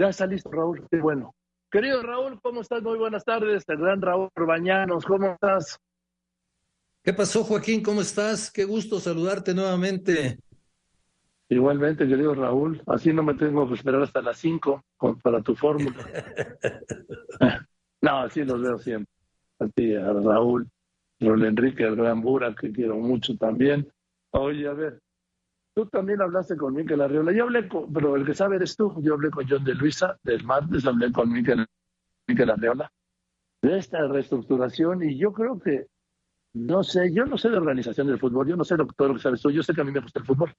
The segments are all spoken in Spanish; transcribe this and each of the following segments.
Ya está listo, Raúl. Qué bueno. Querido Raúl, ¿cómo estás? Muy buenas tardes. El gran Raúl Bañanos, ¿cómo estás? ¿Qué pasó, Joaquín? ¿Cómo estás? Qué gusto saludarte nuevamente. Igualmente, querido Raúl. Así no me tengo que esperar hasta las 5 para tu fórmula. no, así los veo siempre. Así, a Raúl, Raúl Enrique, el gran Bura, que quiero mucho también. Oye, a ver, Tú también hablaste con Miquel Arriola. Yo hablé con, pero el que sabe eres tú. Yo hablé con John de Luisa del martes, hablé con Miquel, Miquel Arriola de esta reestructuración y yo creo que, no sé, yo no sé de organización del fútbol, yo no sé todo lo que sabes tú, yo sé que a mí me gusta el fútbol.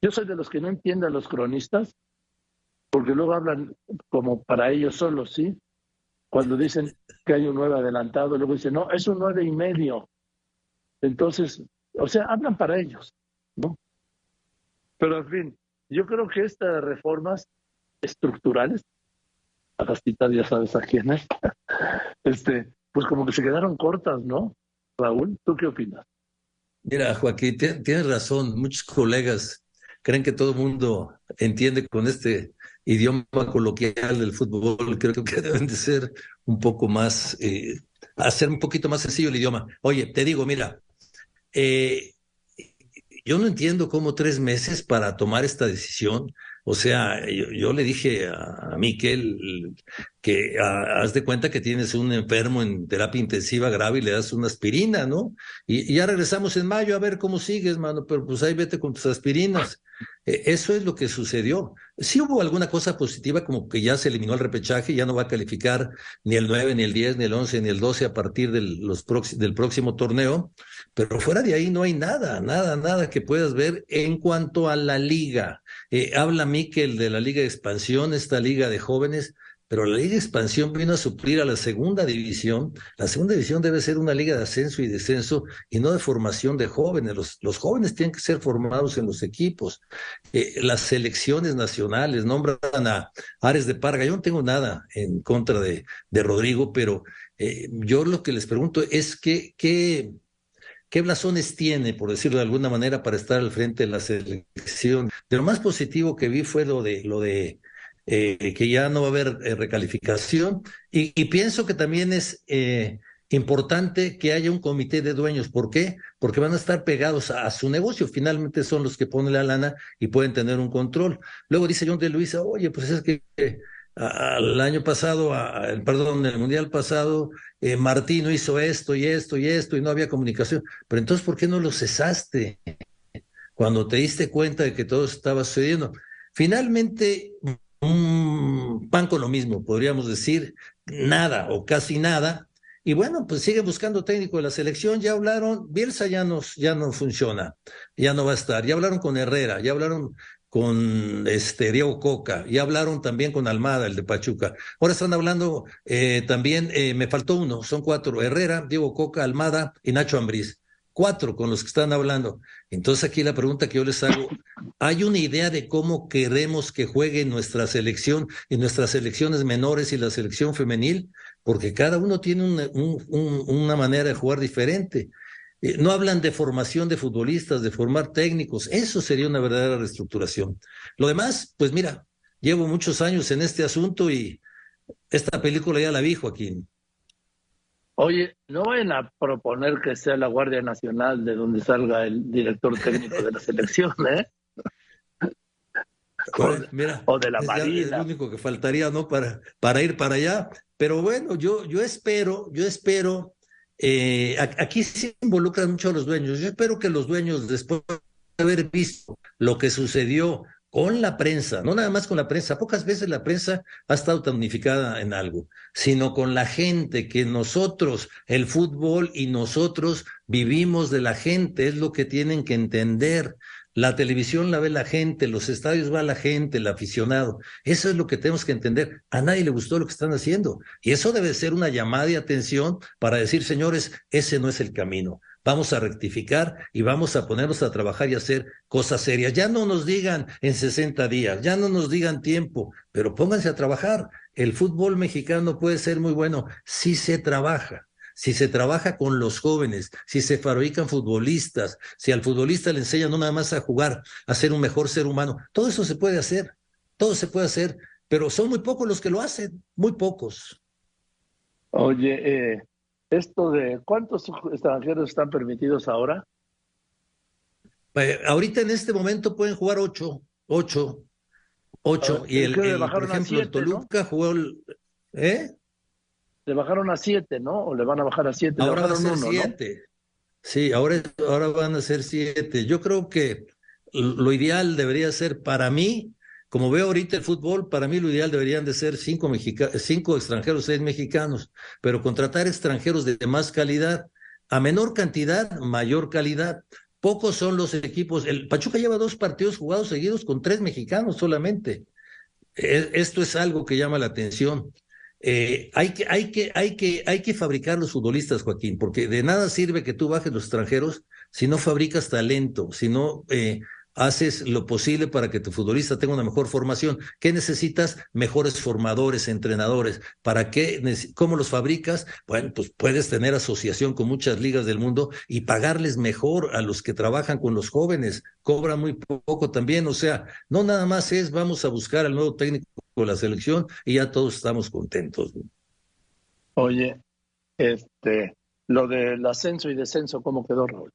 Yo soy de los que no entienden a los cronistas, porque luego hablan como para ellos solos, ¿sí? Cuando dicen que hay un nueve adelantado, luego dicen, no, es un nueve y medio. Entonces, o sea, hablan para ellos. Pero en fin, yo creo que estas reformas estructurales, a citar ya sabes a quién es, este, pues como que se quedaron cortas, ¿no? Raúl, ¿tú qué opinas? Mira, Joaquín, tienes razón. Muchos colegas creen que todo el mundo entiende con este idioma coloquial del fútbol. Creo que deben de ser un poco más, eh, hacer un poquito más sencillo el idioma. Oye, te digo, mira, eh, yo no entiendo cómo tres meses para tomar esta decisión. O sea, yo, le dije a, Miquel que haz de cuenta que tienes un enfermo en terapia intensiva grave y le das una aspirina, ¿no? Y, ya regresamos en mayo a ver cómo sigues, mano, pero pues ahí vete con tus aspirinas. E, eso es lo que sucedió. Sí hubo alguna cosa positiva, como que ya se eliminó el repechaje, ya no va a calificar ni el 9, ni el 10, ni el 11, ni el 12 a partir del, próximo torneo, pero fuera de ahí no hay nada, nada, nada que puedas ver en cuanto a la liga. Eh, habla Miquel de la liga de expansión, esta liga de jóvenes pero la Liga de Expansión vino a suplir a la segunda división. La segunda división debe ser una liga de ascenso y descenso y no de formación de jóvenes. Los, jóvenes tienen que ser formados en los equipos. Eh, las selecciones nacionales nombran a Ares de Parga. Yo no tengo nada en contra de, de Rodrigo, pero eh, yo lo que les pregunto es que, qué, ¿Qué blasones tiene, por decirlo de alguna manera, para estar al frente de la selección? De lo más positivo que vi fue lo de, lo de eh, que ya no va a haber eh, recalificación y, pienso que también es eh, importante que haya un comité de dueños. ¿Por qué? Porque van a estar pegados a, su negocio. Finalmente son los que ponen la lana y pueden tener un control. Luego dice John de Luisa, oye, pues es que al año pasado, perdón, el mundial pasado, Martino hizo esto y esto y esto y no había comunicación. Pero entonces, ¿por qué no lo cesaste? Cuando te diste cuenta de que todo estaba sucediendo. Finalmente, un pan con lo mismo, podríamos decir, nada o casi nada. Y bueno, pues sigue buscando técnico de la selección. Ya hablaron, Bielsa ya no, ya no funciona, ya no va a estar. Ya hablaron con Herrera, ya hablaron con este Diego Coca, ya hablaron también con Almada, el de Pachuca. Ahora están hablando eh, también, eh, me faltó uno, son cuatro, Herrera, Diego Coca, Almada y Nacho Ambriz cuatro con los que están hablando. Entonces aquí la pregunta que yo les hago, ¿hay una idea de cómo queremos que juegue nuestra selección y nuestras selecciones menores y la selección femenil? Porque cada uno tiene una, manera de jugar diferente. Eh, no hablan de formación de futbolistas, de formar técnicos. Eso sería una verdadera reestructuración. Lo demás, pues mira, llevo muchos años en este asunto y esta película ya la vi, Joaquín. Oye, no vayan a proponer que sea la Guardia Nacional de donde salga el director técnico de la selección, ¿eh? Mira, o de la Marina. Es lo único que faltaría, ¿no? Para, para ir para allá. Pero bueno, yo, yo espero, yo espero, eh, aquí se involucran mucho los dueños. Yo espero que los dueños, después de haber visto lo que sucedió con la prensa, no nada más con la prensa, pocas veces la prensa ha estado tan unificada en algo, sino con la gente, que nosotros, el fútbol y nosotros vivimos de la gente, es lo que tienen que entender. La televisión la ve la gente, los estadios va la gente, el aficionado. Eso es lo que tenemos que entender. A nadie le gustó lo que están haciendo. Y eso debe ser una llamada de atención para decir, señores, ese no es el camino vamos a rectificar y vamos a ponernos a trabajar y hacer cosas serias. Ya no nos digan en 60 días, ya no nos digan tiempo, pero pónganse a trabajar. El fútbol mexicano puede ser muy bueno si se trabaja. Si se trabaja con los jóvenes, si se fabrican futbolistas, si al futbolista le enseñan no nada más a jugar, a ser un mejor ser humano, todo eso se puede hacer, todo se puede hacer, pero son muy pocos los que lo hacen, muy pocos. Oye, eh, esto de cuántos extranjeros están permitidos ahora? Eh, ahorita en este momento pueden jugar ocho, ocho, ocho. Ah, y el, por ejemplo, el Toluca jugó el, ¿eh? Le bajaron a siete, ¿no? O le van a bajar a siete. Ahora van a ser siete. Sí, ahora, ahora van a ser siete. Yo creo que lo ideal debería ser para mí, como veo ahorita el fútbol, para mí lo ideal deberían de ser cinco, cinco extranjeros, seis mexicanos, pero contratar extranjeros de más calidad, a menor cantidad, mayor calidad. Pocos son los equipos. El Pachuca lleva dos partidos jugados seguidos con tres mexicanos solamente. E, esto es algo que llama la atención. Eh, hay, que, hay, que, hay, que, hay que fabricar los futbolistas, Joaquín, porque de nada sirve que tú bajes los extranjeros si no fabricas talento, si no eh, haces lo posible para que tu futbolista tenga una mejor formación. ¿Qué necesitas? Mejores formadores, entrenadores. ¿Para qué? ¿Cómo los fabricas? Bueno, pues puedes tener asociación con muchas ligas del mundo y pagarles mejor a los que trabajan con los jóvenes. Cobran muy poco también. O sea, no nada más es vamos a buscar al nuevo técnico de la selección y ya todos estamos contentos. Oye, este, lo del ascenso y descenso, ¿cómo quedó, Raúl?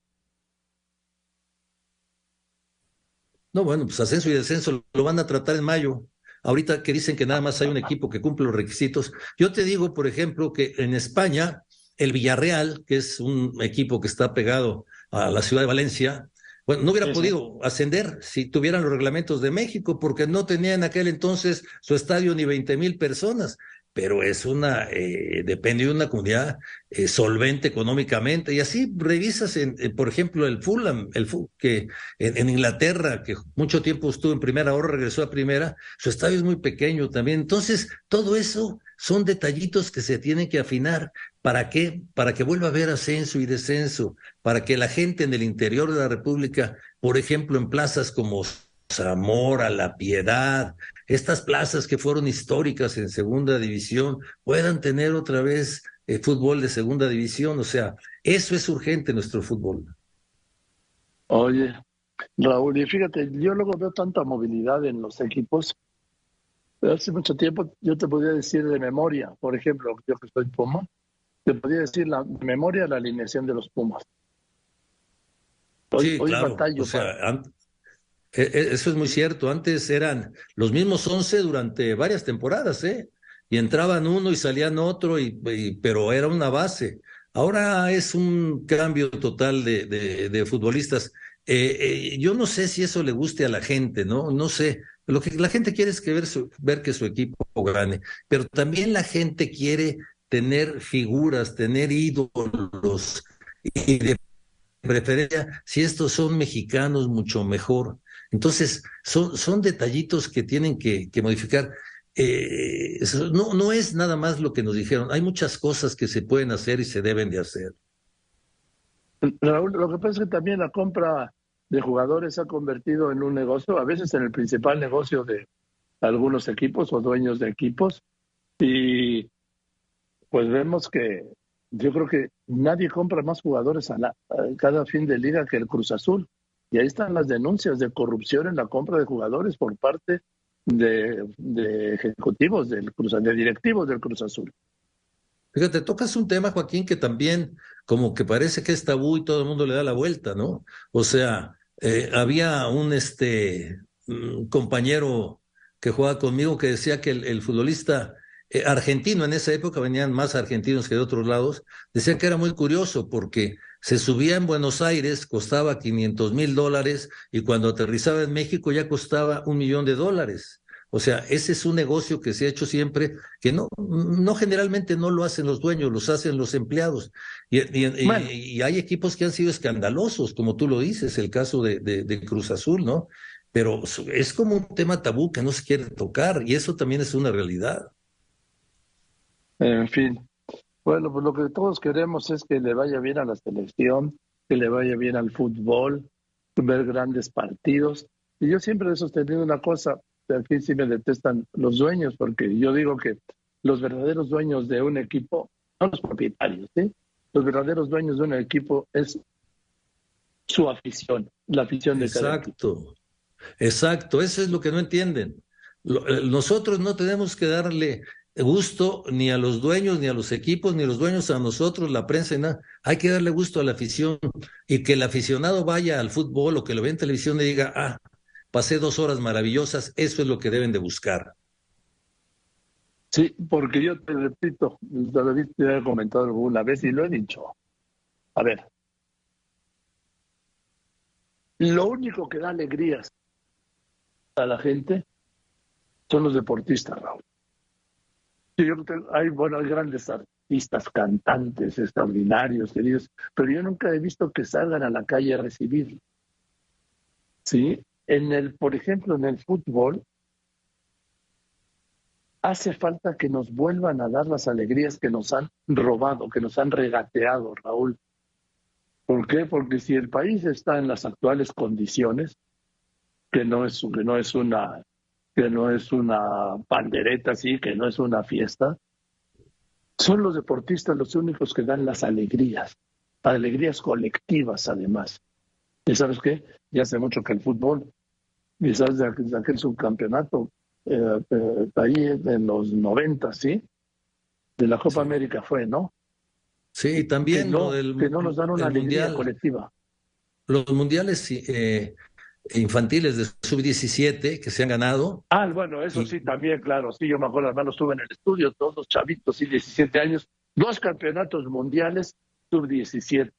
No, bueno, pues ascenso y descenso lo van a tratar en mayo. Ahorita que dicen que nada más hay un equipo que cumple los requisitos. Yo te digo, por ejemplo, que en España, el Villarreal, que es un equipo que está pegado a la ciudad de Valencia, bueno, no hubiera podido ascender si tuvieran los reglamentos de México, porque no tenía en aquel entonces su estadio ni 20 mil personas pero es una, eh, depende de una comunidad eh, solvente económicamente. Y así revisas, en, eh, por ejemplo, el Fulham, el que en, Inglaterra, que mucho tiempo estuvo en primera, ahora regresó a primera, su estadio es muy pequeño también. Entonces, todo eso son detallitos que se tienen que afinar. ¿Para qué? Para que vuelva a haber ascenso y descenso, para que la gente en el interior de la República, por ejemplo, en plazas como Zamora, La Piedad, estas plazas que fueron históricas en segunda división puedan tener otra vez eh, fútbol de segunda división. O sea, eso es urgente en nuestro fútbol. Oye, Raúl, y fíjate, yo luego veo tanta movilidad en los equipos. Hace mucho tiempo yo te podía decir de memoria, por ejemplo, yo que soy Puma, te podía decir la memoria de la alineación de los Pumas. Hoy, sí, claro. o sea, e, eso es muy cierto. Antes eran los mismos once durante varias temporadas, ¿eh? Y entraban uno y salían otro, y, pero era una base. Ahora es un cambio total de, futbolistas. Eh, eh, yo no sé si eso le guste a la gente, ¿no? No sé. Lo que la gente quiere es que ver, ver que su equipo gane, pero también la gente quiere tener figuras, tener ídolos y de preferencia, si estos son mexicanos, mucho mejor. Entonces, son, detallitos que tienen que, modificar. Eh, no, no es nada más lo que nos dijeron, hay muchas cosas que se pueden hacer y se deben de hacer. Raúl, lo que pasa es que también la compra de jugadores se ha convertido en un negocio, a veces en el principal negocio de algunos equipos o dueños de equipos. Y pues vemos que yo creo que nadie compra más jugadores a, la, a cada fin de liga que el Cruz Azul. Y ahí están las denuncias de corrupción en la compra de jugadores por parte de, ejecutivos del Cruz, de directivos del Cruz Azul. Fíjate, tocas un tema, Joaquín, que también como que parece que es tabú y todo el mundo le da la vuelta, ¿no? O sea, eh, había un este compañero que jugaba conmigo que decía que el, futbolista eh, argentino en esa época venían más argentinos que de otros lados, decía que era muy curioso porque se subía en Buenos Aires, costaba 500 mil dólares y cuando aterrizaba en México ya costaba un millón de dólares. O sea, ese es un negocio que se ha hecho siempre, que no, no generalmente no lo hacen los dueños, los hacen los empleados. Y, y, hay equipos que han sido escandalosos, como tú lo dices, el caso de, de, Cruz Azul, ¿no? Pero es como un tema tabú que no se quiere tocar y eso también es una realidad. En fin, bueno, pues lo que todos queremos es que le vaya bien a la selección, que le vaya bien al fútbol, ver grandes partidos. Y yo siempre he sostenido una cosa, aquí sí me detestan los dueños, porque yo digo que los verdaderos dueños de un equipo, no los propietarios, ¿sí? los verdaderos dueños de un equipo es su afición, la afición de Exacto, exacto, eso es lo que no entienden. eh, nosotros no tenemos que darle gusto ni a los dueños, ni a los equipos, ni los dueños a nosotros, la prensa, y nada. Hay que darle gusto a la afición y que el aficionado vaya al fútbol o que lo vea en televisión y diga, ah, pasé dos horas maravillosas, eso es lo que deben de buscar. Sí, porque yo te repito, David te he comentado alguna vez y lo he dicho. A ver, lo único que da alegrías a la gente son los deportistas, Raúl. Hay, bueno, hay grandes artistas, cantantes extraordinarios, queridos, pero yo nunca he visto que salgan a la calle a recibir. ¿Sí? En el, por ejemplo, en el fútbol, hace falta que nos vuelvan a dar las alegrías que nos han robado, que nos han regateado, Raúl. ¿Por qué? Porque si el país está en las actuales condiciones, que no es, que no es una que no es una pandereta así, que no es una fiesta, son los deportistas los únicos que dan las alegrías, alegrías colectivas además. ¿Y sabes qué? Ya hace mucho que el fútbol, sabes de aquel subcampeonato, eh, eh, ahí en los 90, ¿sí? De la Copa América fue, ¿no? Sí, también que no, que no nos dan una alegría colectiva. Los mundiales eh, infantiles de sub-17 que se han ganado. Ah, bueno, eso sí, también, claro. Sí, yo me acuerdo, además estuve en el estudio, todos los chavitos, sí, 17 años, dos campeonatos mundiales sub-17.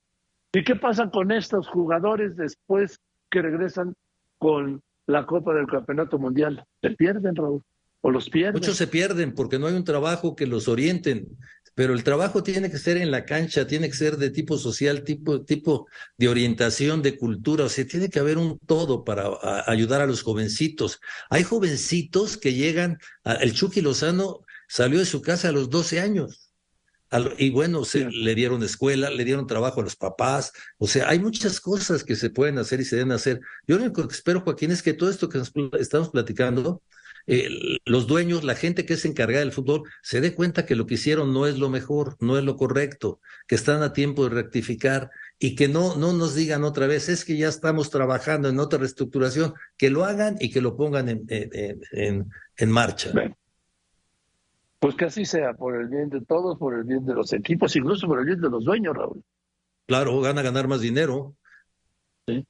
¿Y qué pasa con estos jugadores después que regresan con la Copa del Campeonato Mundial? Se pierden, Raúl, o los pierden. Muchos se pierden porque no hay un trabajo que los orienten pero el trabajo tiene que ser en la cancha, tiene que ser de tipo social, tipo, tipo de orientación, de cultura, o sea, tiene que haber un todo para ayudar a los jovencitos. Hay jovencitos que llegan, el Chucky Lozano salió de su casa a los 12 años. Y bueno, se, le dieron escuela, le dieron trabajo a los papás. O sea, hay muchas cosas que se pueden hacer y se deben hacer. Yo lo único que espero, Joaquín, es que todo esto que estamos platicando eh, los dueños, la gente que es encargada del fútbol, se dé cuenta que lo que hicieron no es lo mejor, no es lo correcto, que están a tiempo de rectificar y que no, no nos digan otra vez, es que ya estamos trabajando en otra reestructuración, que lo hagan y que lo pongan en, en, en, marcha. Pues que así sea, por el bien de todos, por el bien de los equipos, incluso por el bien de los dueños, Raúl. Claro, van a ganar más dinero. Sí.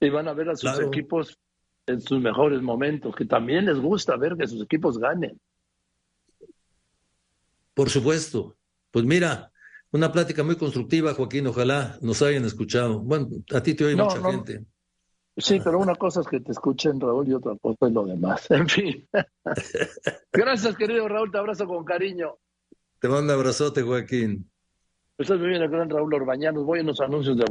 Y van a ver a sus equipos en sus mejores momentos, que también les gusta ver que sus equipos ganen. Por supuesto. Pues mira, una plática muy constructiva, Joaquín, ojalá nos hayan escuchado. Bueno, a ti te oye mucha gente. Sí, pero una cosa es que te escuchen, Raúl, y otra cosa es lo demás. En fin. Gracias, querido Raúl, te abrazo con cariño. Te mando un abrazote, Joaquín. Estás muy bien, el gran Raúl Orbañanos. Voy a unos anuncios de